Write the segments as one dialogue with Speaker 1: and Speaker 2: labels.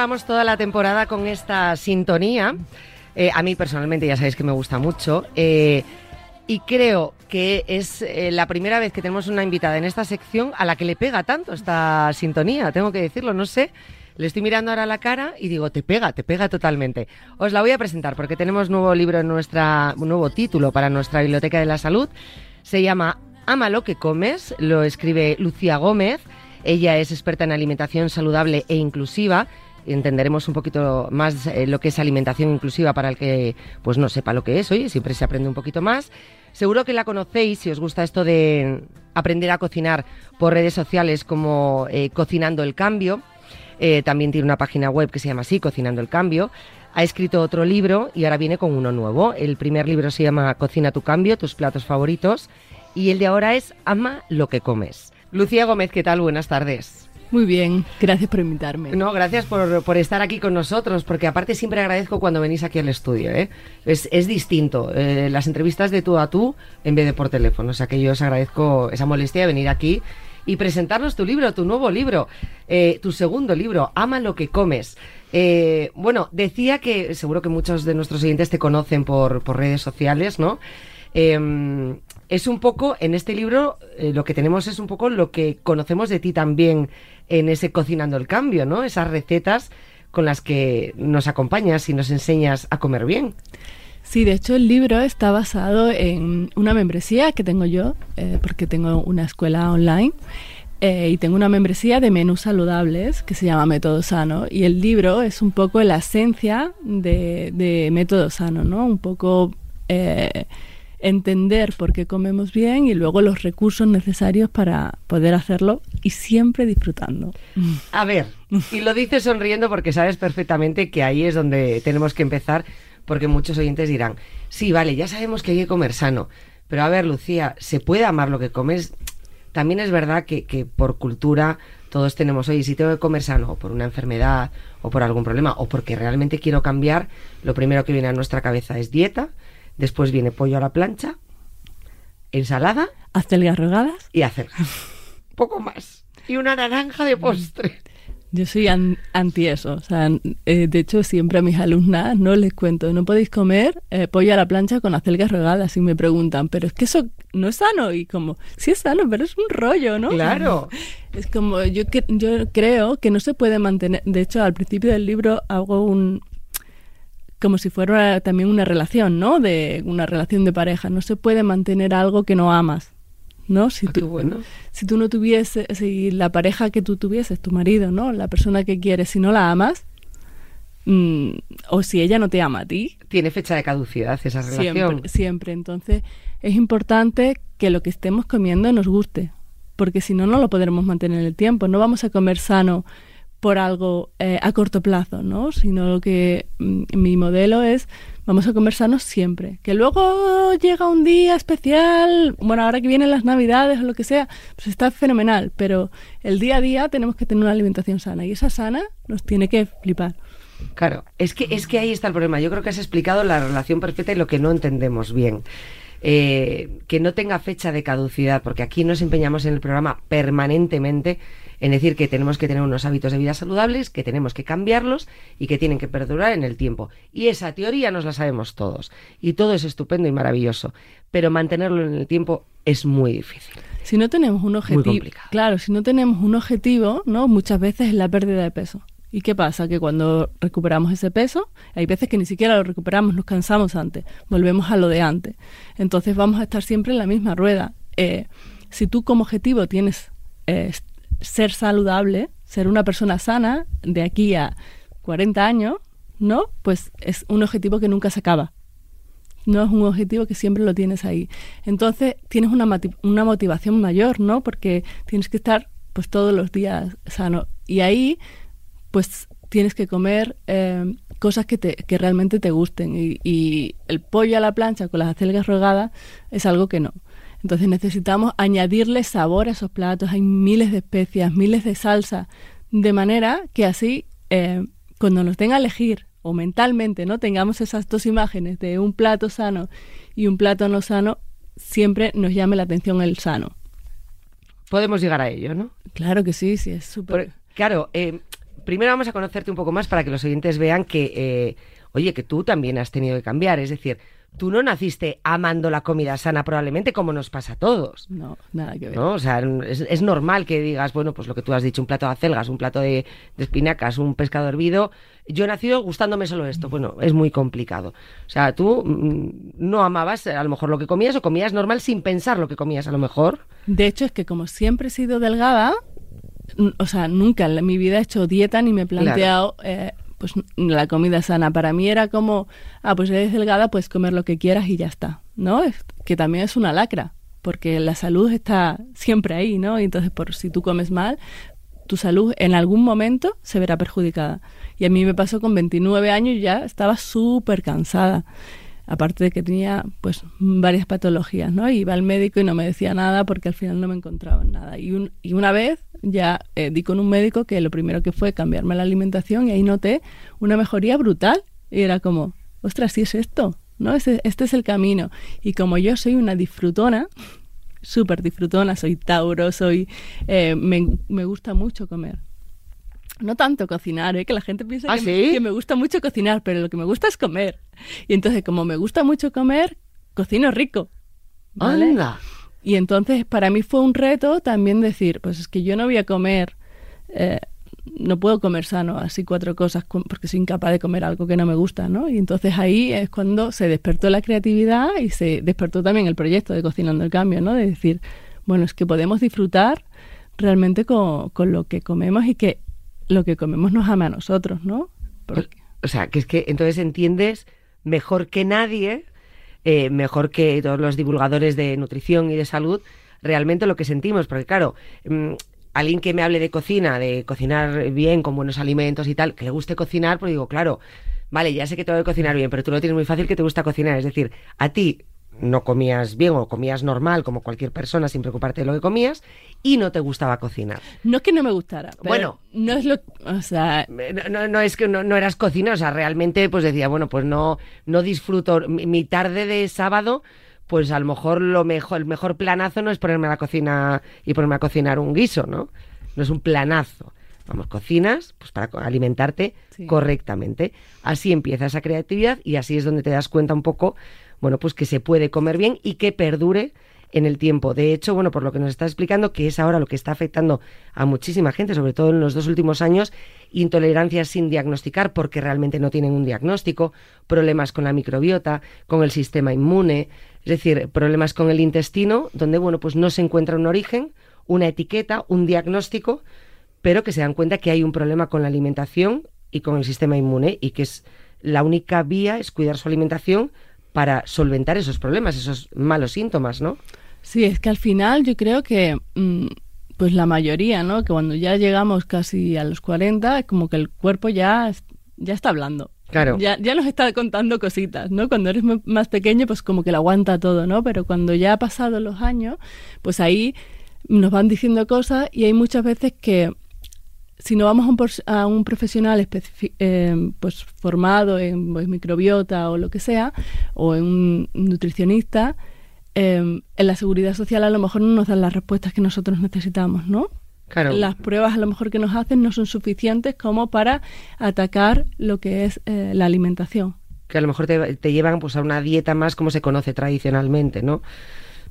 Speaker 1: Llevamos toda la temporada con esta sintonía. Eh, a mí personalmente ya sabéis que me gusta mucho. eh, y creo que es eh, la primera vez que tenemos una invitada en esta sección a la que le pega tanto esta sintonía. Tengo que decirlo, no sé. Le estoy mirando ahora la cara y digo, te pega, te pega totalmente. Os la voy a presentar porque tenemos nuevo libro en nuestra, un nuevo título para nuestra Biblioteca de la Salud. Se llama Ama lo que comes, lo escribe Lucía Gómez. Ella es experta en alimentación saludable e inclusiva. Entenderemos un poquito más eh, lo que es alimentación inclusiva para el que pues no sepa lo que es. Oye, siempre se aprende un poquito más. Seguro que la conocéis si os gusta esto de aprender a cocinar por redes sociales como eh, Cocinando el Cambio. Eh, también tiene una página web que se llama así, Cocinando el Cambio. Ha escrito otro libro y ahora viene con uno nuevo. El primer libro se llama Cocina tu cambio, tus platos favoritos. Y el de ahora es Ama lo que comes. Lucía Gómez, ¿qué tal? Buenas tardes.
Speaker 2: Muy bien, gracias por invitarme.
Speaker 1: No, gracias por, por estar aquí con nosotros, porque aparte siempre agradezco cuando venís aquí al estudio. ¿eh? Es, es distinto, eh, las entrevistas de tú a tú en vez de por teléfono. O sea que yo os agradezco esa molestia de venir aquí y presentarnos tu libro, tu nuevo libro, eh, tu segundo libro, Ama lo que comes. Eh, bueno, decía que seguro que muchos de nuestros oyentes te conocen por, por redes sociales, ¿no? Es un poco, en este libro, eh, lo que tenemos es un poco lo que conocemos de ti también en ese Cocinando el Cambio, ¿no? Esas recetas con las que nos acompañas y nos enseñas a comer bien.
Speaker 2: Sí, de hecho el libro está basado en una membresía que tengo yo, eh, porque tengo una escuela online. eh, y tengo una membresía de menús saludables que se llama Método Sano. Y el libro es un poco la esencia de, Método Sano, ¿no? Un poco entender por qué comemos bien y luego los recursos necesarios para poder hacerlo y siempre disfrutando.
Speaker 1: A ver, y lo dices sonriendo porque sabes perfectamente que ahí es donde tenemos que empezar, porque muchos oyentes dirán, sí, vale, ya sabemos que hay que comer sano, pero a ver, Lucía, ¿se puede amar lo que comes? También es verdad que, que por cultura todos tenemos, oye, si tengo que comer sano o por una enfermedad o por algún problema o porque realmente quiero cambiar, lo primero que viene a nuestra cabeza es dieta, después viene pollo a la plancha, ensalada
Speaker 2: Acelgas rogadas.
Speaker 1: y acelgas. Poco más. Y una naranja de postre.
Speaker 2: Yo soy an- anti eso. O sea, eh, de hecho, siempre a mis alumnas no les cuento, no podéis comer eh, pollo a la plancha con acelgas rogadas y me preguntan, pero es que eso no es sano. Y como, sí es sano, pero es un rollo, ¿no?
Speaker 1: Claro.
Speaker 2: Es como, yo, que- yo creo que no se puede mantener. De hecho, al principio del libro hago un. Como si fuera también una relación, ¿no? De una relación de pareja. No se puede mantener algo que no amas, ¿no? Si
Speaker 1: Ah,
Speaker 2: tú,
Speaker 1: bueno.
Speaker 2: si tú no tuvieses, si la pareja que tú tuvieses, tu marido, ¿no? La persona que quieres, si no la amas, mm, o si ella no te ama a ti,
Speaker 1: Tiene fecha de caducidad esa relación.
Speaker 2: siempre, siempre. Entonces, es importante que lo que estemos comiendo nos guste, porque si no, no lo podremos mantener en el tiempo. No vamos a comer sano por algo eh, a corto plazo, ¿no? Sino lo que mm, mi modelo es, vamos a comer sanos siempre. Que luego llega un día especial, bueno, ahora que vienen las navidades o lo que sea, pues está fenomenal, pero el día a día tenemos que tener una alimentación sana y esa sana nos tiene que flipar.
Speaker 1: Claro, es que, es que ahí está el problema. Yo creo que has explicado la relación perfecta y lo que no entendemos bien. Eh, que no tenga fecha de caducidad, porque aquí nos empeñamos en el programa permanentemente en decir que tenemos que tener unos hábitos de vida saludables, que tenemos que cambiarlos y que tienen que perdurar en el tiempo. Y esa teoría nos la sabemos todos. Y todo es estupendo y maravilloso. Pero mantenerlo en el tiempo es muy difícil.
Speaker 2: Si no tenemos un objetivo, claro, si no tenemos un objetivo, ¿no? Muchas veces es la pérdida de peso. ¿Y qué pasa? Que cuando recuperamos ese peso, hay veces que ni siquiera lo recuperamos, nos cansamos antes, volvemos a lo de antes. Entonces vamos a estar siempre en la misma rueda. Eh, si tú como objetivo tienes eh, ser saludable, ser una persona sana de aquí a 40 años, ¿no? Pues es un objetivo que nunca se acaba. No es un objetivo que siempre lo tienes ahí. Entonces tienes una, una motivación mayor, ¿no? Porque tienes que estar pues todos los días sano. Y ahí, pues tienes que comer eh, cosas que, te, que realmente te gusten. Y, y el pollo a la plancha con las acelgas rogadas es algo que no. Entonces necesitamos añadirle sabor a esos platos. Hay miles de especias, miles de salsa, de manera que así, eh, cuando nos tenga a elegir o mentalmente no tengamos esas dos imágenes de un plato sano y un plato no sano, siempre nos llame la atención el sano.
Speaker 1: Podemos llegar a ello, ¿no?
Speaker 2: Claro que sí, sí, es súper.
Speaker 1: Claro, eh, primero vamos a conocerte un poco más para que los oyentes vean que, eh, oye, que tú también has tenido que cambiar. Es decir, tú no naciste amando la comida sana probablemente como nos pasa a todos.
Speaker 2: No, nada que ver.
Speaker 1: ¿no? O sea, es, es normal que digas, bueno, pues lo que tú has dicho, un plato de acelgas, un plato de, de espinacas, un pescado hervido. Yo he nacido gustándome solo esto. Bueno, es muy complicado. O sea, tú mm, no amabas a lo mejor lo que comías o comías normal sin pensar lo que comías a lo mejor.
Speaker 2: De hecho, es que como siempre he sido delgada, o sea, nunca en mi vida he hecho dieta ni me he planteado eh, pues la comida sana. Para mí era como, ah, pues eres delgada, pues comer lo que quieras y ya está, ¿no? Es- que también es una lacra, porque la salud está siempre ahí, ¿no? Y entonces, por si tú comes mal, tu salud en algún momento se verá perjudicada. Y a mí me pasó con 29 años y ya estaba súper cansada. Aparte de que tenía pues varias patologías, ¿no? Iba al médico y no me decía nada porque al final no me encontraba en nada. Y, un- y una vez ya eh, di con un médico que lo primero que fue cambiarme la alimentación y ahí noté una mejoría brutal. Y era como, ostras, sí es esto, ¿no? Este, este es el camino. Y como yo soy una disfrutona, súper disfrutona, soy Tauro, soy eh, me, me gusta mucho comer. No tanto cocinar, ¿eh? que la gente piensa
Speaker 1: ¿Ah,
Speaker 2: que,
Speaker 1: sí?
Speaker 2: que me gusta mucho cocinar, pero lo que me gusta es comer. Y entonces, como me gusta mucho comer, cocino rico. ¿vale?
Speaker 1: Anda.
Speaker 2: Y entonces para mí fue un reto también decir, pues es que yo no voy a comer, eh, no puedo comer sano así cuatro cosas porque soy incapaz de comer algo que no me gusta, ¿no? Y entonces ahí es cuando se despertó la creatividad y se despertó también el proyecto de Cocinando el Cambio, ¿no? De decir, bueno, es que podemos disfrutar realmente con, con lo que comemos y que lo que comemos nos ama a nosotros, ¿no? Porque-
Speaker 1: O sea, que es que entonces entiendes mejor que nadie, eh, mejor que todos los divulgadores de nutrición y de salud, realmente lo que sentimos. Porque claro, mm, alguien que me hable de cocina, de cocinar bien, con buenos alimentos y tal, que le guste cocinar, pues digo, claro, vale, ya sé que tengo que cocinar bien, pero tú lo tienes muy fácil que te gusta cocinar. Es decir, a ti no comías bien o comías normal como cualquier persona sin preocuparte de lo que comías y no te gustaba cocinar.
Speaker 2: no es que no me gustara, pero
Speaker 1: Bueno.
Speaker 2: no es lo, o sea,
Speaker 1: Eh, No, no, no es que no, no eras cocina, o sea, realmente pues decía, bueno, pues no, no disfruto. Mi, mi tarde de sábado, pues a lo mejor lo mejor, el mejor planazo no es ponerme a la cocina y ponerme a cocinar un guiso, ¿no? No es un planazo. Vamos, cocinas pues para alimentarte
Speaker 2: Sí.
Speaker 1: correctamente. Así empieza esa creatividad y así es donde te das cuenta un poco, bueno, pues que se puede comer bien y que perdure en el tiempo. De hecho, bueno, por lo que nos está explicando, que es ahora lo que está afectando a muchísima gente, sobre todo en los dos últimos años, intolerancias sin diagnosticar porque realmente no tienen un diagnóstico, problemas con la microbiota, con el sistema inmune, es decir, problemas con el intestino, donde, bueno, pues no se encuentra un origen, una etiqueta, un diagnóstico, pero que se dan cuenta que hay un problema con la alimentación y con el sistema inmune y que es la única vía es cuidar su alimentación para solventar esos problemas, esos malos síntomas, ¿no?
Speaker 2: Sí, es que al final yo creo que, mm, pues la mayoría, ¿no? Que cuando ya llegamos casi a los 40, como que el cuerpo ya, ya está hablando.
Speaker 1: Claro.
Speaker 2: Ya, ya nos está contando cositas, ¿no? Cuando eres más pequeño, pues como que lo aguanta todo, ¿no? Pero cuando ya ha pasado los años, pues ahí nos van diciendo cosas y hay muchas veces que si no vamos a un, a un profesional eh, pues formado en pues, microbiota o lo que sea, o en un nutricionista, eh, en la seguridad social a lo mejor no nos dan las respuestas que nosotros necesitamos, ¿no?
Speaker 1: Claro.
Speaker 2: Las pruebas a lo mejor que nos hacen no son suficientes como para atacar lo que es eh, la alimentación.
Speaker 1: que a lo mejor te, te llevan pues a una dieta más como se conoce tradicionalmente, ¿no?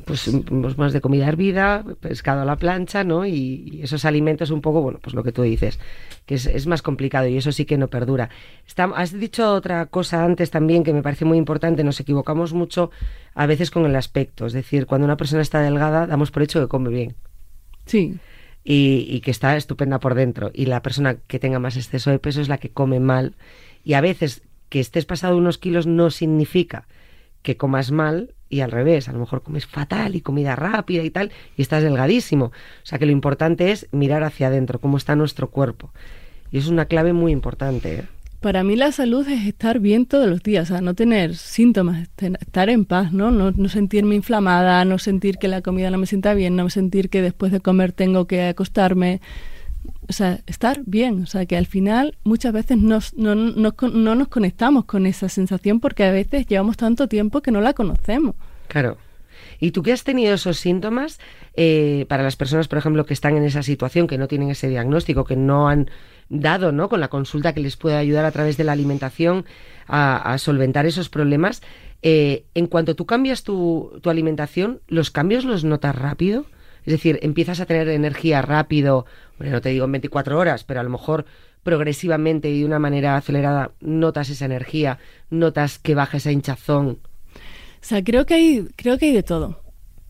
Speaker 1: Pues, pues más de comida hervida, pescado a la plancha, ¿no? Y, y esos alimentos un poco, bueno, pues lo que tú dices, que es, es más complicado y eso sí que no perdura. Está- has dicho otra cosa antes también que me parece muy importante, nos equivocamos mucho a veces con el aspecto, es decir, cuando una persona está delgada damos por hecho que come bien
Speaker 2: Sí,
Speaker 1: y, y que está estupenda por dentro. Y la persona que tenga más exceso de peso es la que come mal. Y a veces que estés pasado unos kilos no significa que comas mal y al revés. A lo mejor comes fatal y comida rápida y tal y estás delgadísimo. O sea que lo importante es mirar hacia adentro, cómo está nuestro cuerpo. Y es una clave muy importante. ¿eh?
Speaker 2: Para mí la salud es estar bien todos los días, o sea, no tener síntomas, estar en paz, ¿no? ¿no? No sentirme inflamada, no sentir que la comida no me sienta bien, no sentir que después de comer tengo que acostarme. O sea, estar bien, o sea, que al final muchas veces nos, no, no, no nos conectamos con esa sensación porque a veces llevamos tanto tiempo que no la conocemos.
Speaker 1: Claro. ¿Y tú que has tenido esos síntomas eh, para las personas, por ejemplo, que están en esa situación, que no tienen ese diagnóstico, que no han dado, ¿no? Con la consulta que les puede ayudar a través de la alimentación a, solventar esos problemas. Eh, en cuanto tú cambias tu, tu alimentación, ¿los cambios los notas rápido? Es decir, empiezas a tener energía rápido, bueno, no te digo en 24 horas, pero a lo mejor progresivamente y de una manera acelerada notas esa energía, notas que baja esa hinchazón.
Speaker 2: O sea, creo que hay, creo que hay de todo.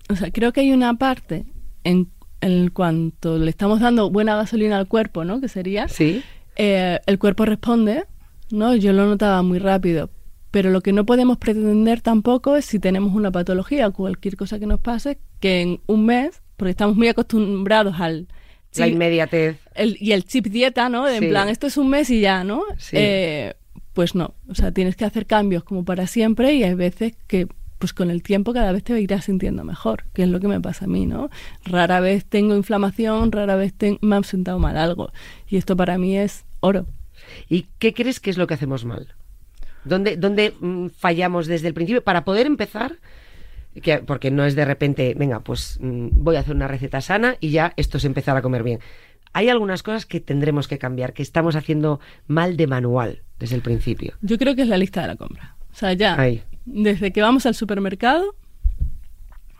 Speaker 2: O sea, creo que hay una parte en en cuanto le estamos dando buena gasolina al cuerpo, ¿no? Que sería.
Speaker 1: Sí.
Speaker 2: Eh, el cuerpo responde, ¿no? Yo lo notaba muy rápido. Pero lo que no podemos pretender tampoco es si tenemos una patología o cualquier cosa que nos pase, que en un mes, porque estamos muy acostumbrados al...
Speaker 1: la inmediatez.
Speaker 2: y el chip dieta, ¿no? De En plan, esto es un mes y ya, ¿no?
Speaker 1: Sí.
Speaker 2: Eh, pues no, o sea, tienes que hacer cambios como para siempre y hay veces que pues con el tiempo cada vez te irás sintiendo mejor, que es lo que me pasa a mí, ¿no? Rara vez tengo inflamación, rara vez me han sentado mal algo. Y esto para mí es oro.
Speaker 1: ¿Y qué crees que es lo que hacemos mal? ¿Dónde, dónde mm, fallamos desde el principio para poder empezar? Que, porque no es de repente, venga, pues mm, voy a hacer una receta sana y ya esto es empezar a comer bien. Hay algunas cosas que tendremos que cambiar, que estamos haciendo mal de manual desde el principio.
Speaker 2: Yo creo que es la lista de la compra. O sea, ya, desde que vamos al supermercado,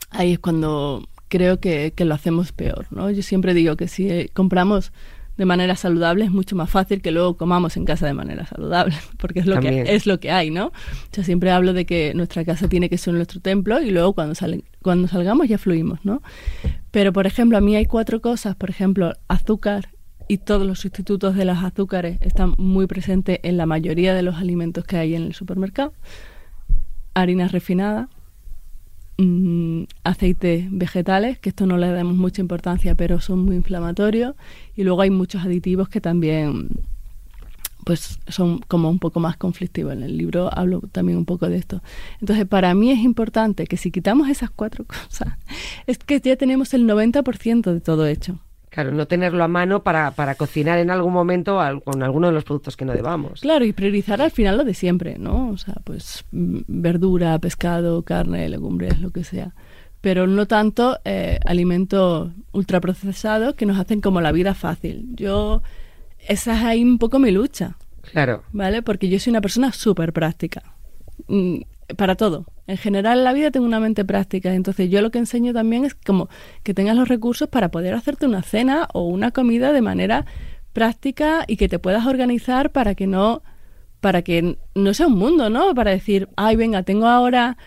Speaker 2: ahí es cuando creo que, lo hacemos peor, ¿no? Yo siempre digo que si eh, compramos de manera saludable es mucho más fácil que luego comamos en casa de manera saludable, porque es lo que es lo que hay, ¿no? Yo siempre hablo de que nuestra casa tiene que ser nuestro templo y luego cuando salen, cuando salgamos ya fluimos, ¿no? Pero por ejemplo, a mí hay cuatro cosas, por ejemplo, azúcar y todos los sustitutos de los azúcares están muy presentes en la mayoría de los alimentos que hay en el supermercado harina refinada, mm, aceites vegetales, que esto no le damos mucha importancia, pero son muy inflamatorios, y luego hay muchos aditivos que también pues son como un poco más conflictivos. En el libro hablo también un poco de esto. Entonces, para mí es importante que si quitamos esas cuatro cosas, es que ya tenemos el 90% de todo hecho.
Speaker 1: Claro, no tenerlo a mano para, para cocinar en algún momento con alguno de los productos que no debamos.
Speaker 2: Claro, y priorizar al final lo de siempre, ¿no? O sea, pues mm, verdura, pescado, carne, legumbres, lo que sea. Pero no tanto eh, alimentos ultraprocesados que nos hacen como la vida fácil. Yo, esa es ahí un poco mi lucha.
Speaker 1: Claro.
Speaker 2: ¿Vale? Porque yo soy una persona súper práctica. Para todo. En general en la vida tengo una mente práctica, entonces yo lo que enseño también es como que tengas los recursos para poder hacerte una cena o una comida de manera práctica y que te puedas organizar para que no para que no sea un mundo, ¿no? Para decir, ay, venga, tengo ahora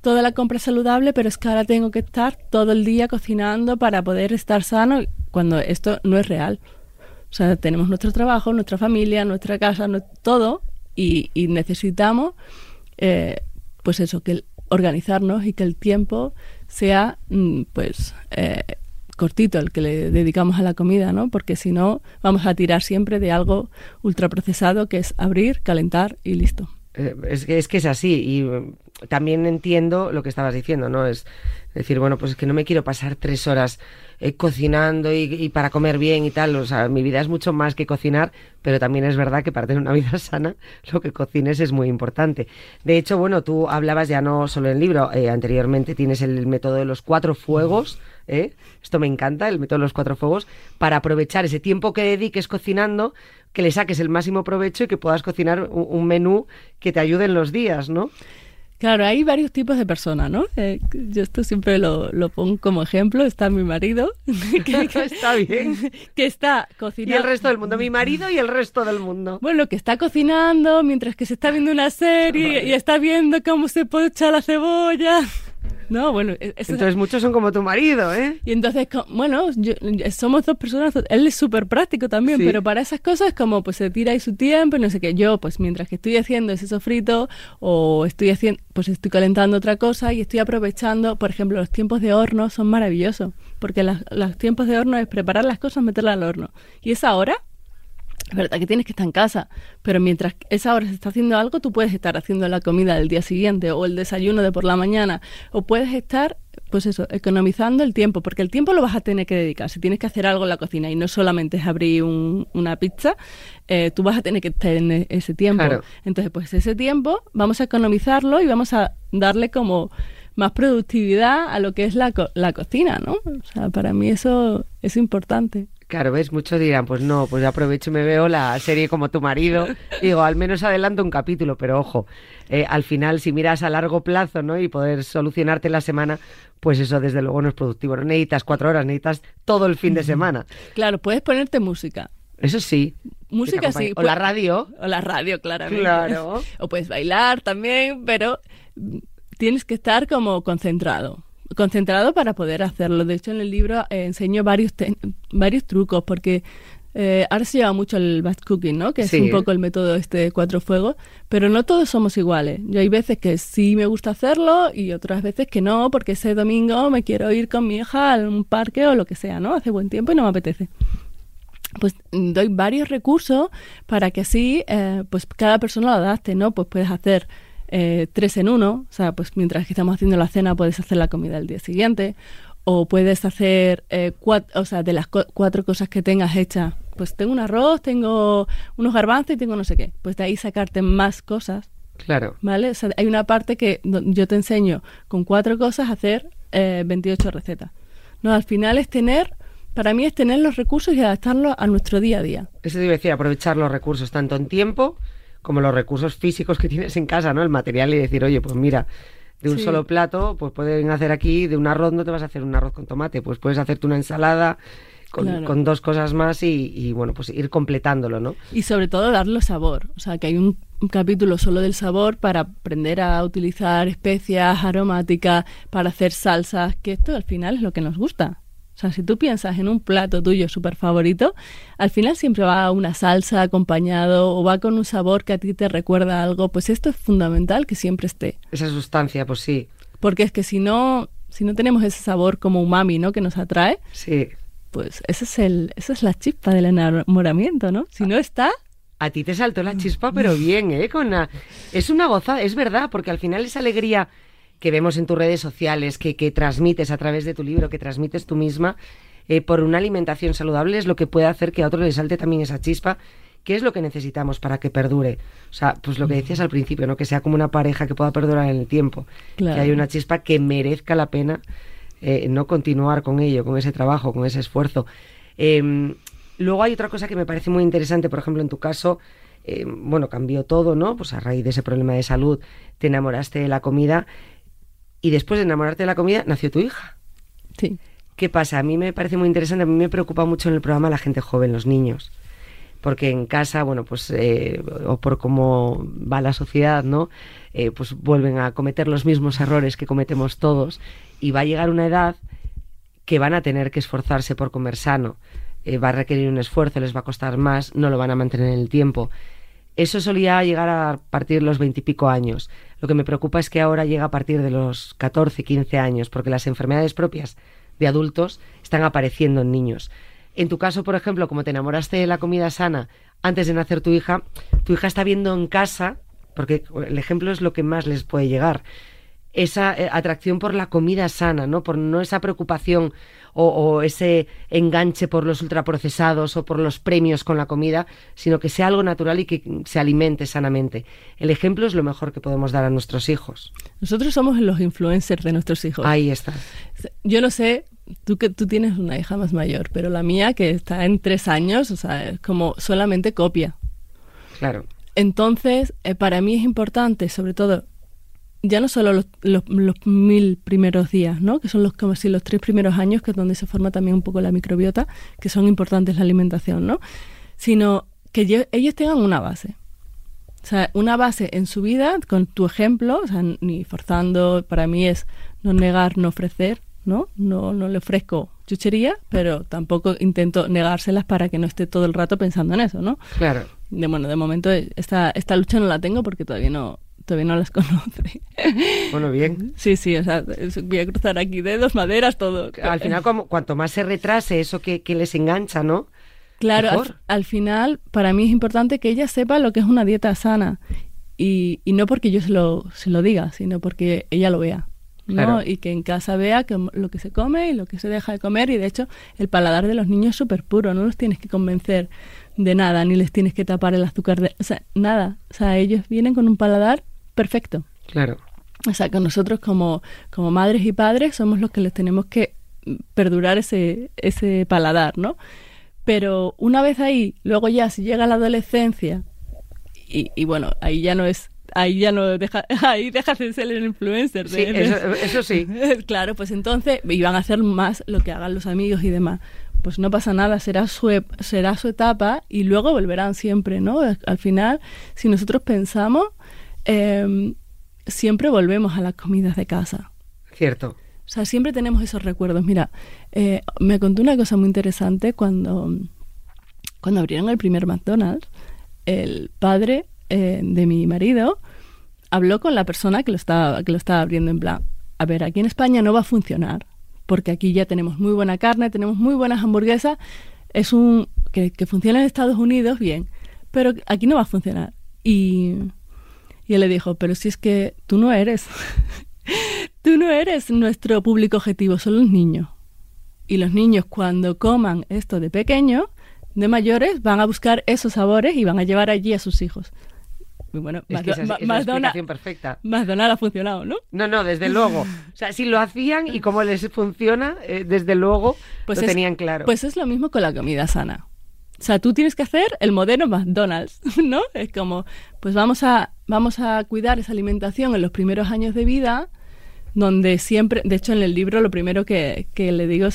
Speaker 2: toda la compra saludable, pero es que ahora tengo que estar todo el día cocinando para poder estar sano, cuando esto no es real. O sea, tenemos nuestro trabajo, nuestra familia, nuestra casa, todo, y, y necesitamos eh, pues eso, que organizarnos y que el tiempo sea mm, pues eh, cortito el que le dedicamos a la comida, ¿no? Porque si no, vamos a tirar siempre de algo ultraprocesado que es abrir, calentar y listo.
Speaker 1: Eh, es, que, es que es así y mm, también entiendo lo que estabas diciendo, ¿no? Es decir, bueno, pues es que no me quiero pasar tres horas eh, cocinando y, para comer bien y tal. O sea, mi vida es mucho más que cocinar, pero también es verdad que para tener una vida sana, lo que cocines es muy importante. De hecho, bueno, tú hablabas ya no solo en el libro, eh, anteriormente tienes el, método de los cuatro fuegos. ¿eh? Esto me encanta, el método de los cuatro fuegos, para aprovechar ese tiempo que dediques cocinando, que le saques el máximo provecho y que puedas cocinar un menú que te ayude en los días, ¿no?
Speaker 2: Claro, hay varios tipos de personas, ¿no? Eh, yo esto siempre lo, pongo como ejemplo. Está mi marido,
Speaker 1: que, está bien,
Speaker 2: que está cocinando.
Speaker 1: Y el resto del mundo, mi marido y el resto del mundo.
Speaker 2: Bueno, que está cocinando mientras que se está viendo una serie y está viendo cómo se pocha la cebolla. No, bueno. E-,
Speaker 1: entonces muchos son como tu marido, ¿eh?
Speaker 2: Y entonces, bueno, somos dos personas. Él es súper práctico también, pero para esas cosas, como pues se tira ahí su tiempo y no sé qué. Yo, pues mientras que estoy haciendo ese sofrito o estoy haciendo, pues estoy calentando otra cosa y estoy aprovechando, por ejemplo, los tiempos de horno son maravillosos. Porque los tiempos de horno es preparar las cosas, meterlas al horno. Y esa hora Es verdad que tienes que estar en casa, pero mientras esa hora se está haciendo algo, tú puedes estar haciendo la comida del día siguiente o el desayuno de por la mañana, o puedes estar, pues eso, economizando el tiempo, porque el tiempo lo vas a tener que dedicar. Si tienes que hacer algo en la cocina y no solamente es abrir un- una pizza, eh, tú vas a tener que tener ese tiempo.
Speaker 1: Claro.
Speaker 2: Entonces, pues ese tiempo vamos a economizarlo y vamos a darle como más productividad a lo que es la, co- la cocina, ¿no? O sea, para mí eso es importante.
Speaker 1: Claro, ves, muchos dirán, pues no, pues aprovecho y me veo la serie como tu marido. Digo, al menos adelanto un capítulo, pero ojo, eh, al final si miras a largo plazo, ¿no? Y poder solucionarte la semana, pues eso desde luego no es productivo. No necesitas cuatro horas, necesitas todo el fin de semana.
Speaker 2: Claro, puedes ponerte música.
Speaker 1: Eso sí.
Speaker 2: Música sí.
Speaker 1: O la radio.
Speaker 2: O la radio, claramente.
Speaker 1: Claro.
Speaker 2: O puedes bailar también, pero tienes que estar como concentrado. Concentrado para poder hacerlo. De hecho, en el libro eh, enseño varios, te- varios trucos, porque eh, ahora se lleva mucho el batch cooking, ¿no? Que es un poco el método este de cuatro fuegos, pero no todos somos iguales. Yo hay veces que sí me gusta hacerlo y otras veces que no, porque ese domingo me quiero ir con mi hija a un parque o lo que sea, ¿no? Hace buen tiempo y no me apetece pues doy varios recursos para que así eh, pues cada persona lo adapte, ¿no? Pues puedes hacer eh, tres en uno, o sea, pues mientras que estamos haciendo la cena puedes hacer la comida el día siguiente, o puedes hacer eh, cuatro, o sea, de las cuatro cosas que tengas hechas, pues tengo un arroz, tengo unos garbanzos y tengo no sé qué, pues de ahí sacarte más cosas,
Speaker 1: Claro.
Speaker 2: ¿vale? O sea, hay una parte que yo te enseño con cuatro cosas a hacer eh, 28 recetas. No, al final es tener, para mí es tener los recursos y adaptarlos a nuestro día a día.
Speaker 1: Eso te iba a decir, aprovechar los recursos, tanto en tiempo como los recursos físicos que tienes en casa, ¿no? El material y decir, oye, pues mira, de un
Speaker 2: Sí.
Speaker 1: solo plato, pues pueden hacer aquí, de un arroz no te vas a hacer un arroz con tomate, pues puedes hacerte una ensalada con,
Speaker 2: Claro.
Speaker 1: con dos cosas más y, y, bueno, pues ir completándolo, ¿no?
Speaker 2: Y sobre todo darle sabor. O sea, que hay un, un capítulo solo del sabor para aprender a utilizar especias aromáticas, para hacer salsas, que esto al final es lo que nos gusta. Sea, si tú piensas en un plato tuyo súper favorito, al final siempre va una salsa acompañado o va con un sabor que a ti te recuerda algo. Pues esto es fundamental que siempre esté.
Speaker 1: Esa sustancia, pues sí,
Speaker 2: Porque es que si no, si no tenemos ese sabor como umami, ¿no? Que nos atrae,
Speaker 1: sí.
Speaker 2: pues ese es el, esa es la chispa del enamoramiento, ¿no? Si no está,
Speaker 1: A ti te saltó la chispa, pero bien, ¿eh? Con la- Es una gozada, es verdad, porque al final esa alegría que vemos en tus redes sociales, que, que transmites a través de tu libro, que transmites tú misma, eh, por una alimentación saludable es lo que puede hacer que a otro le salte también esa chispa, que es lo que necesitamos para que perdure. O sea, pues lo que decías al principio, ¿no? Que sea como una pareja que pueda perdurar en el tiempo.
Speaker 2: Claro.
Speaker 1: Que haya una chispa que merezca la pena eh, no continuar con ello, con ese trabajo, con ese esfuerzo. Eh, luego hay otra cosa que me parece muy interesante, por ejemplo, en tu caso, eh, bueno, cambió todo, ¿no? Pues a raíz de ese problema de salud, te enamoraste de la comida y después de enamorarte de la comida nació tu hija.
Speaker 2: sí.
Speaker 1: ¿Qué pasa? A mí me parece muy interesante, a mí me preocupa mucho en el programa la gente joven, los niños. Porque en casa, bueno, pues, eh, o por cómo va la sociedad, ¿no? Eh, pues vuelven a cometer los mismos errores que cometemos todos. Y va a llegar una edad que van a tener que esforzarse por comer sano. Eh, va a requerir un esfuerzo, les va a costar más, no lo van a mantener en el tiempo. Eso solía llegar a partir de los veintipico años. Lo que me preocupa es que ahora llega a partir de los 14, 15 años, porque las enfermedades propias de adultos están apareciendo en niños. En tu caso, por ejemplo, como te enamoraste de la comida sana antes de nacer tu hija, tu hija está viendo en casa, porque el ejemplo es lo que más les puede llegar, esa eh, atracción por la comida sana, ¿no? Por no esa preocupación o, o ese enganche por los ultraprocesados o por los premios con la comida, sino que sea algo natural y que se alimente sanamente. El ejemplo es lo mejor que podemos dar a nuestros hijos.
Speaker 2: Nosotros somos los influencers de nuestros hijos.
Speaker 1: Ahí está.
Speaker 2: Yo no sé, tú que tú tienes una hija más mayor, pero la mía que está en tres años, o sea, es como solamente copia.
Speaker 1: Claro.
Speaker 2: Entonces, eh, para mí es importante, sobre todo, ya no solo los, los, los mil primeros días, ¿no? Que son los como si los tres primeros años, que es donde se forma también un poco la microbiota, que son importantes la alimentación, ¿no? Sino que yo- ellos tengan una base. O sea, una base en su vida, con tu ejemplo, o sea, ni forzando, para mí es no negar, no ofrecer, ¿no? No, no le ofrezco chuchería, pero tampoco intento negárselas para que no esté todo el rato pensando en eso, ¿no?
Speaker 1: Claro.
Speaker 2: De, bueno, de momento esta, esta lucha no la tengo porque todavía no, todavía no las conoce.
Speaker 1: Bueno, bien.
Speaker 2: Sí, sí, o sea, voy a cruzar aquí dedos, maderas, todo.
Speaker 1: Al final, como, cuanto más se retrase eso que, que les engancha, ¿no?
Speaker 2: Claro, al, final, para mí es importante que ella sepa lo que es una dieta sana. Y, y no porque yo se lo, se lo diga, sino porque ella lo vea. ¿no?
Speaker 1: Claro.
Speaker 2: Y que en casa vea que lo que se come y lo que se deja de comer. Y de hecho, el paladar de los niños es súper puro. No los tienes que convencer de nada, ni les tienes que tapar el azúcar. De, o sea, nada. O sea, ellos vienen con un paladar perfecto.
Speaker 1: Claro.
Speaker 2: O sea, que nosotros como, como madres y padres somos los que les tenemos que perdurar ese, ese paladar, ¿no? Pero una vez ahí, luego ya si llega la adolescencia, y, y bueno, ahí ya no es, ahí ya no deja, ahí dejas de ser el influencer.
Speaker 1: Sí, eso, eso sí.
Speaker 2: claro, pues entonces iban a hacer más lo que hagan los amigos y demás. Pues no pasa nada, será su, será su etapa y luego volverán siempre, ¿no? Al final, si nosotros pensamos, eh, siempre volvemos a las comidas de casa.
Speaker 1: Cierto.
Speaker 2: O sea, siempre tenemos esos recuerdos. Mira, eh, me contó una cosa muy interesante cuando, cuando abrieron el primer McDonald's. El padre eh, de mi marido habló con la persona que lo, estaba, que lo estaba abriendo en plan, a ver, aquí en España no va a funcionar, porque aquí ya tenemos muy buena carne, tenemos muy buenas hamburguesas, es un que, que funciona en Estados Unidos bien, pero aquí no va a funcionar. Y, y él le dijo, pero si es que tú no eres, tú no eres nuestro público objetivo, son los niños. Y los niños cuando coman esto de pequeño, de mayores, van a buscar esos sabores y van a llevar allí a sus hijos. Y bueno,
Speaker 1: Es que esa esa explicación perfecta.
Speaker 2: McDonald's ha funcionado, ¿no?
Speaker 1: No, no, desde luego. O sea, si lo hacían y cómo les funciona, eh, desde luego lo
Speaker 2: es-
Speaker 1: tenían claro.
Speaker 2: Pues es lo mismo con la comida sana. O sea, tú tienes que hacer el modelo McDonald's, ¿no? Es como, pues vamos a, vamos a cuidar esa alimentación en los primeros años de vida, donde siempre, de hecho en el libro lo primero que, que le digo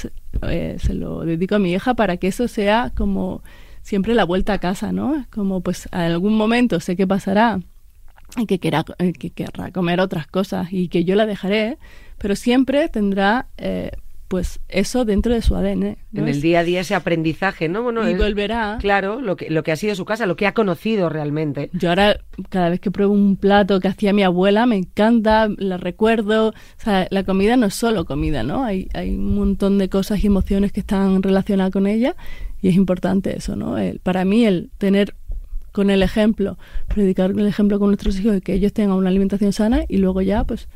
Speaker 2: eh, se lo dedico a mi hija para que eso sea como siempre la vuelta a casa, ¿no? Es como, pues a algún momento sé que pasará y que, querrá, eh, que querrá comer otras cosas y que yo la dejaré, pero siempre tendrá eh, pues eso dentro de su ADN. ¿no?
Speaker 1: en el día a día ese aprendizaje, ¿no? Bueno,
Speaker 2: y volverá.
Speaker 1: Claro, lo que, lo que ha sido su casa, lo que ha conocido realmente.
Speaker 2: Yo ahora, cada vez que pruebo un plato que hacía mi abuela, me encanta, la recuerdo. O sea, la comida no es solo comida, ¿no? Hay, hay un montón de cosas y emociones que están relacionadas con ella y es importante eso, ¿no? El- para mí, el tener con el ejemplo, predicar el ejemplo con nuestros hijos de que ellos tengan una alimentación sana y luego ya, pues,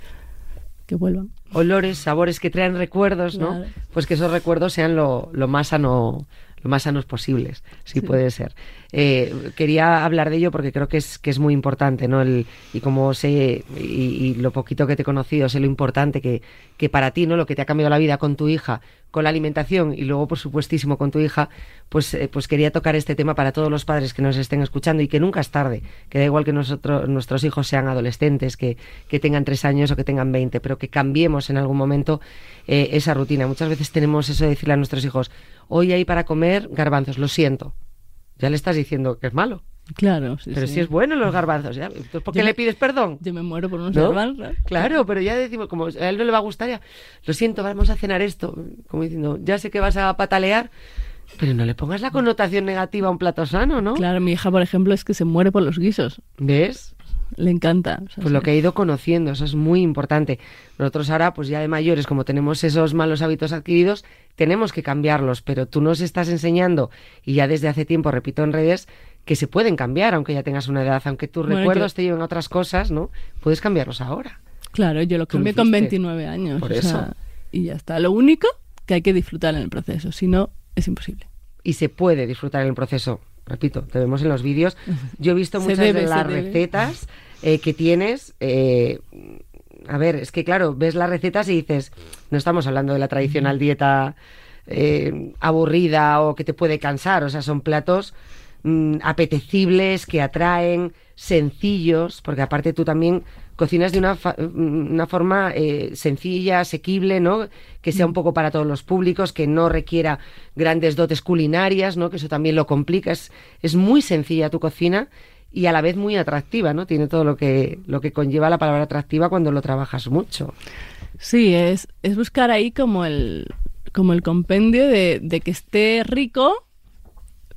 Speaker 2: que vuelvan.
Speaker 1: Olores, sabores que traen recuerdos, ¿no?
Speaker 2: Claro.
Speaker 1: Pues que esos recuerdos sean lo, lo más sano lo más sanos posibles, si
Speaker 2: Sí.
Speaker 1: puede ser. Eh, quería hablar de ello porque creo que es, que es muy importante, ¿no? El, y como sé, y, lo poquito que te he conocido, sé lo importante que, que para ti, ¿no? Lo que te ha cambiado la vida con tu hija, con la alimentación y luego, por supuestísimo, con tu hija, pues, eh, pues quería tocar este tema para todos los padres que nos estén escuchando y que nunca es tarde, que da igual que nosotros, nuestros hijos sean adolescentes, que, que tengan tres años o que tengan 20, pero que cambiemos en algún momento eh, esa rutina. Muchas veces tenemos eso de decirle a nuestros hijos, hoy hay para comer garbanzos, lo siento. Ya le estás diciendo que es malo.
Speaker 2: Claro, sí,
Speaker 1: pero
Speaker 2: sí.
Speaker 1: si es bueno los garbanzos, ¿ya? Entonces, ¿por qué
Speaker 2: Yo
Speaker 1: le pides perdón?
Speaker 2: Yo me muero por unos
Speaker 1: ¿No?
Speaker 2: garbanzos.
Speaker 1: Claro, pero ya decimos, como a él no le va a gustar, ya, lo siento, vamos a cenar esto. Como diciendo, ya sé que vas a patalear, pero no le pongas la connotación negativa a un plato sano, ¿no?
Speaker 2: Claro, mi hija, por ejemplo, es que se muere por los guisos.
Speaker 1: ¿Ves?
Speaker 2: Le encanta. o sea,
Speaker 1: Pues lo que he ido conociendo, eso es muy importante. Nosotros ahora, pues ya de mayores, como tenemos esos malos hábitos adquiridos, tenemos que cambiarlos, pero tú nos estás enseñando, y ya desde hace tiempo, repito en redes, que se pueden cambiar, aunque ya tengas una edad, aunque tus
Speaker 2: Bueno,
Speaker 1: recuerdos te lleven a otras cosas, ¿no? Puedes cambiarlos ahora.
Speaker 2: Claro, yo lo cambié con
Speaker 1: hiciste.
Speaker 2: 29 años.
Speaker 1: Por eso.
Speaker 2: sea, y ya está. Lo único que hay que disfrutar en el proceso, si no, es imposible.
Speaker 1: y se puede disfrutar en el proceso. Repito, te vemos en los vídeos. Yo he visto muchas
Speaker 2: debe,
Speaker 1: de las recetas eh, que tienes. eh, a ver, es que claro, ves las recetas y dices, no estamos hablando de la tradicional dieta eh, aburrida o que te puede cansar. O sea, son platos mm, apetecibles, que atraen, sencillos, porque aparte tú también cocinas de una, fa- una forma eh, sencilla, asequible, ¿no? Que sea un poco para todos los públicos, que no requiera grandes dotes culinarias, ¿no? Que eso también lo complica. Es, es muy sencilla tu cocina y a la vez muy atractiva, ¿no? Tiene todo lo que, lo que conlleva la palabra atractiva cuando lo trabajas mucho.
Speaker 2: Sí, es, es buscar ahí como el, como el compendio de, de que esté rico,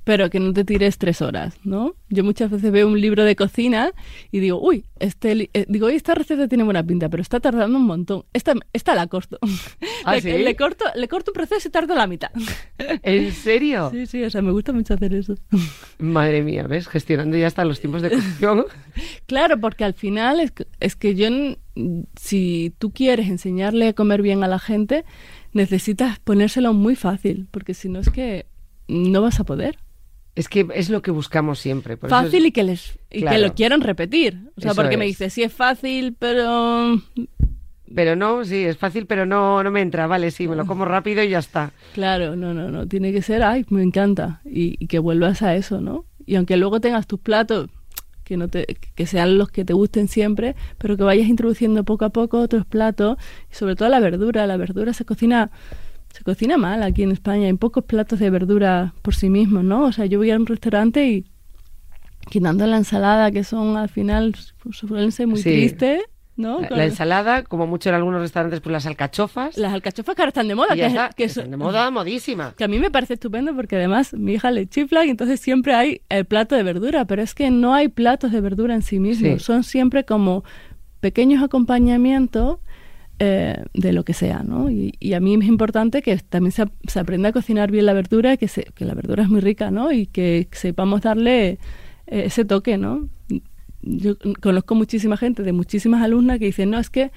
Speaker 2: pero que no te tires tres horas, ¿no? Yo muchas veces veo un libro de cocina y digo, uy, este, eh, digo, "Oye, esta receta tiene buena pinta, pero está tardando un montón. Esta, esta la corto.
Speaker 1: ¿Ah,
Speaker 2: le,
Speaker 1: sí?
Speaker 2: le corto, le corto un proceso y tardo la mitad.
Speaker 1: ¿En serio?
Speaker 2: Sí, sí, o sea, me gusta mucho hacer eso.
Speaker 1: Madre mía, ¿ves? Gestionando ya hasta los tiempos de cocción.
Speaker 2: Claro, porque al final es, que- es que yo, si tú quieres enseñarle a comer bien a la gente, necesitas ponérselo muy fácil, porque si no es que no vas a poder.
Speaker 1: Es que es lo que buscamos siempre. por eso es-
Speaker 2: fácil y que les y
Speaker 1: Claro.
Speaker 2: que lo quieran repetir. O sea,
Speaker 1: Eso
Speaker 2: porque me dice, sí es fácil, pero
Speaker 1: Pero no, sí, es fácil, pero no, no me entra. Vale, sí, me lo como rápido y ya está.
Speaker 2: claro, no, no, no, tiene que ser, ay, me encanta y, y que vuelvas a eso, ¿no? Y aunque luego tengas tus platos que no te que sean los que te gusten siempre, pero que vayas introduciendo poco a poco otros platos y sobre todo la verdura, la verdura se cocina se cocina mal aquí en España, hay pocos platos de verdura por sí mismos, ¿no? O sea, yo voy a un restaurante y quitando la ensalada que son al final suelen ser muy
Speaker 1: Sí.
Speaker 2: tristes, ¿no?
Speaker 1: La, la ensalada, como mucho en algunos restaurantes, pues las alcachofas.
Speaker 2: Las alcachofas que ahora están de moda, que,
Speaker 1: está,
Speaker 2: que
Speaker 1: están
Speaker 2: son-
Speaker 1: de moda, modísima.
Speaker 2: que a mí me parece estupendo porque además mi hija le chifla y entonces siempre hay el plato de verdura, pero es que no hay platos de verdura en sí mismos,
Speaker 1: Sí.
Speaker 2: son siempre como pequeños acompañamientos eh, de lo que sea, ¿no? Y, y a mí es importante que también se, se aprenda a cocinar bien la verdura, que, se, que la verdura es muy rica, ¿no? Y que sepamos darle eh, ese toque, ¿no? Yo conozco muchísima gente, de muchísimas alumnas que dicen, no, es que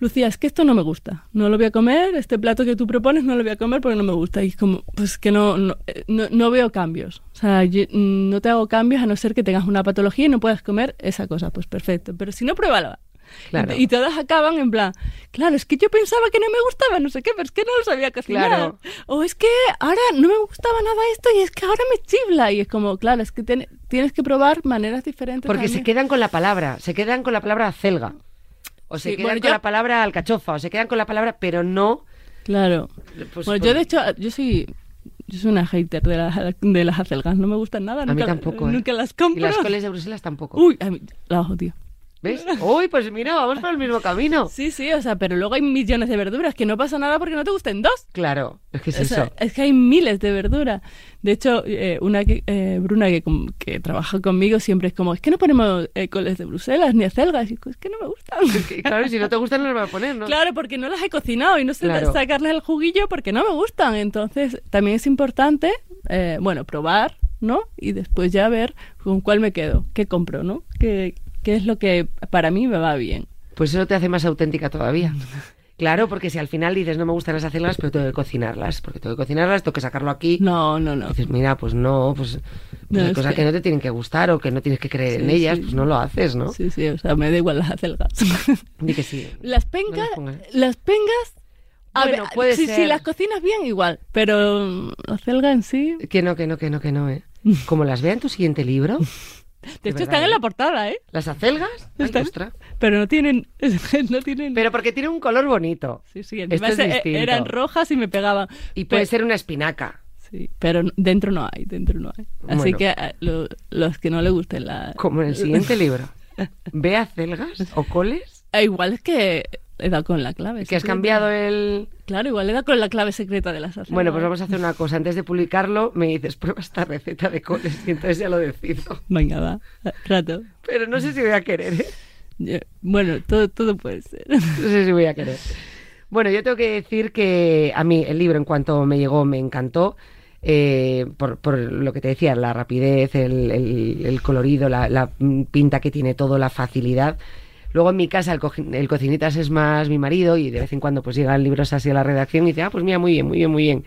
Speaker 2: Lucía, es que esto no me gusta, no lo voy a comer, este plato que tú propones no lo voy a comer porque no me gusta. Y es como, pues que no, no, eh, no, no veo cambios. O sea, yo, mm, no te hago cambios a no ser que tengas una patología y no puedas comer esa cosa. Pues perfecto, pero si no, pruébalo.
Speaker 1: Claro.
Speaker 2: Y todas acaban en plan, claro, es que yo pensaba que no me gustaba, no sé qué, pero es que no lo sabía cocinar.
Speaker 1: Claro.
Speaker 2: O es que ahora no me gustaba nada esto y es que ahora me chifla. Y es como, claro, es que ten- tienes que probar maneras diferentes.
Speaker 1: Porque se quedan con la palabra, se quedan con la palabra celga. O se
Speaker 2: Sí,
Speaker 1: quedan
Speaker 2: bueno,
Speaker 1: con
Speaker 2: yo-
Speaker 1: la palabra alcachofa, o se quedan con la palabra, pero no.
Speaker 2: Claro.
Speaker 1: pues,
Speaker 2: bueno, yo de hecho, yo soy, yo soy una hater de las, de las acelgas, no me gustan nada.
Speaker 1: A mí tampoco, ¿eh?
Speaker 2: Nunca las compro.
Speaker 1: Y las coles de Bruselas tampoco.
Speaker 2: Uy, a mí, las odio.
Speaker 1: ¿Ves? Uy, pues mira, vamos por el mismo camino.
Speaker 2: Sí, sí, o sea, pero luego hay millones de verduras, que no pasa nada porque no te gusten dos.
Speaker 1: Claro, es que es
Speaker 2: O sea,
Speaker 1: eso.
Speaker 2: es que hay miles de verduras. De hecho, eh, una que, eh, Bruna que, trabaja conmigo siempre es como, es que no ponemos eh, coles de Bruselas ni acelgas. Y es que no me gustan.
Speaker 1: Es que, claro, si no te gustan, no los voy a poner, ¿no?
Speaker 2: Claro, porque no las he cocinado y no sé
Speaker 1: Claro.
Speaker 2: sacarles el juguillo porque no me gustan. Entonces, también es importante, eh, bueno, probar, ¿no? Y después ya ver con cuál me quedo, qué compro, ¿no? ¿Qué, qué es lo que para mí me va bien?
Speaker 1: Pues eso te hace más auténtica todavía. Claro, porque si al final dices no me gustan las acelgas, pero tengo que cocinarlas, porque tengo que cocinarlas, tengo que sacarlo aquí.
Speaker 2: No, no, no.
Speaker 1: Dices, mira, pues no, pues, pues
Speaker 2: No,
Speaker 1: hay cosas
Speaker 2: que-
Speaker 1: que... no te tienen que gustar o que no tienes que creer en ellas,
Speaker 2: sí.
Speaker 1: pues no lo haces, ¿no?
Speaker 2: Sí, sí, o sea, me da igual las acelgas.
Speaker 1: Di que sí.
Speaker 2: las
Speaker 1: No
Speaker 2: pencas,
Speaker 1: las
Speaker 2: pengas, a
Speaker 1: Bueno,
Speaker 2: ver,
Speaker 1: puede
Speaker 2: si,
Speaker 1: ser.
Speaker 2: si las cocinas bien, igual, pero mm, la acelga en sí,
Speaker 1: Que no, que no, que no, que no, ¿eh? Como las vea en tu siguiente libro,
Speaker 2: de hecho
Speaker 1: verdad,
Speaker 2: están en
Speaker 1: ¿eh?
Speaker 2: la portada, ¿eh?
Speaker 1: las acelgas, ay,
Speaker 2: Están-. Pero no tienen, no tienen...
Speaker 1: pero porque tiene un color bonito.
Speaker 2: Sí, sí,
Speaker 1: Esto es
Speaker 2: se-
Speaker 1: distinto.
Speaker 2: eran rojas y me pegaban.
Speaker 1: Y puede ser una espinaca.
Speaker 2: Sí, pero dentro no hay, dentro no hay. Así
Speaker 1: Bueno.
Speaker 2: que a lo- los que no le gusten la...
Speaker 1: Como en el siguiente libro. ¿Ve acelgas o coles?
Speaker 2: Eh, igual es que he dado con la clave.
Speaker 1: Que has cambiado el...
Speaker 2: Claro, igual he dado con la clave secreta de las acelgas.
Speaker 1: Bueno, pues vamos a hacer una cosa. Antes de publicarlo, me dices, prueba esta receta de coles y entonces ya lo decido.
Speaker 2: Venga, va, rato.
Speaker 1: Pero no sé si voy a querer, ¿eh?
Speaker 2: Yo- Bueno, todo, todo puede ser.
Speaker 1: No sé si voy a querer. Bueno, yo tengo que decir que a mí el libro en cuanto me llegó me encantó. eh, por, por lo que te decía, la rapidez, el, el- el colorido, la, la, pinta que tiene todo, la facilidad. Luego en mi casa el, cocinitas es más mi marido y de vez en cuando pues llegan libros así a la redacción y dice, ah, pues mira, muy bien, muy bien, muy bien.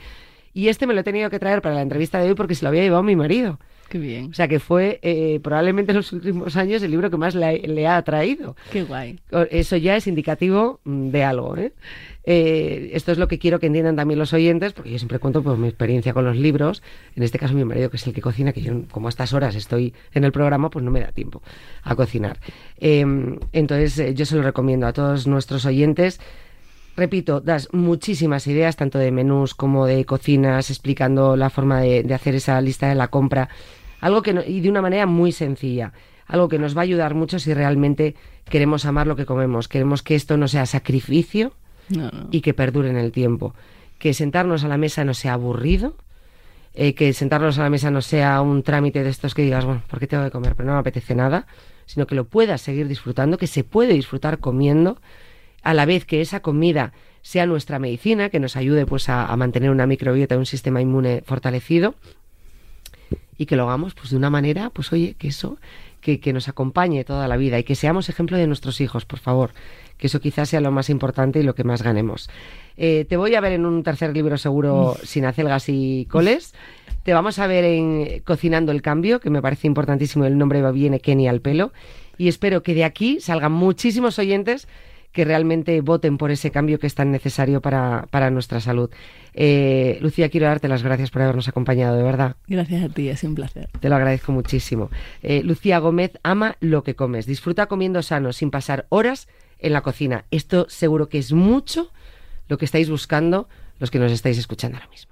Speaker 1: Y este me lo he tenido que traer para la entrevista de hoy porque se lo había llevado mi marido.
Speaker 2: Qué bien,
Speaker 1: O sea que fue eh, probablemente en los últimos años el libro que más le, le ha atraído.
Speaker 2: qué guay.
Speaker 1: Eso ya es indicativo mm, de algo. ¿eh? Eh, esto es lo que quiero que entiendan también los oyentes, porque yo siempre cuento pues, mi experiencia con los libros. En este caso, mi marido, que es el que cocina, que yo, como a estas horas estoy en el programa, pues no me da tiempo a cocinar. Eh, entonces, eh, yo se lo recomiendo a todos nuestros oyentes. Repito, das muchísimas ideas, tanto de menús como de cocinas, explicando la forma de, de hacer esa lista de la compra. Algo que no- y de una manera muy sencilla. Algo que nos va a ayudar mucho si realmente queremos amar lo que comemos. Queremos que esto no sea sacrificio Y que perdure en el tiempo. Que sentarnos a la mesa no sea aburrido. eh, que sentarnos a la mesa no sea un trámite de estos que digas, bueno, ¿por qué tengo que comer? Pero no me apetece nada, sino que lo puedas seguir disfrutando, que se puede disfrutar comiendo, a la vez que esa comida sea nuestra medicina, que nos ayude pues a, a mantener una microbiota y un sistema inmune fortalecido y que lo hagamos pues de una manera, pues oye, que eso, que, que nos acompañe toda la vida y que seamos ejemplo de nuestros hijos, por favor, que eso quizás sea lo más importante y lo que más ganemos. Eh, te voy a ver en un tercer libro seguro sin acelgas y coles. Te vamos a ver en Cocinando el Cambio, que me parece importantísimo, el nombre va viene Kenny al pelo. Y espero que de aquí salgan muchísimos oyentes que realmente voten por ese cambio que es tan necesario para, para nuestra salud. Eh, Lucía, quiero darte las gracias por habernos acompañado, de verdad.
Speaker 2: Gracias a ti, es un placer.
Speaker 1: Te lo agradezco muchísimo. Eh, Lucía Gómez ama lo que comes. Disfruta comiendo sano sin pasar horas en la cocina. Esto seguro que es mucho lo que estáis buscando los que nos estáis escuchando ahora mismo.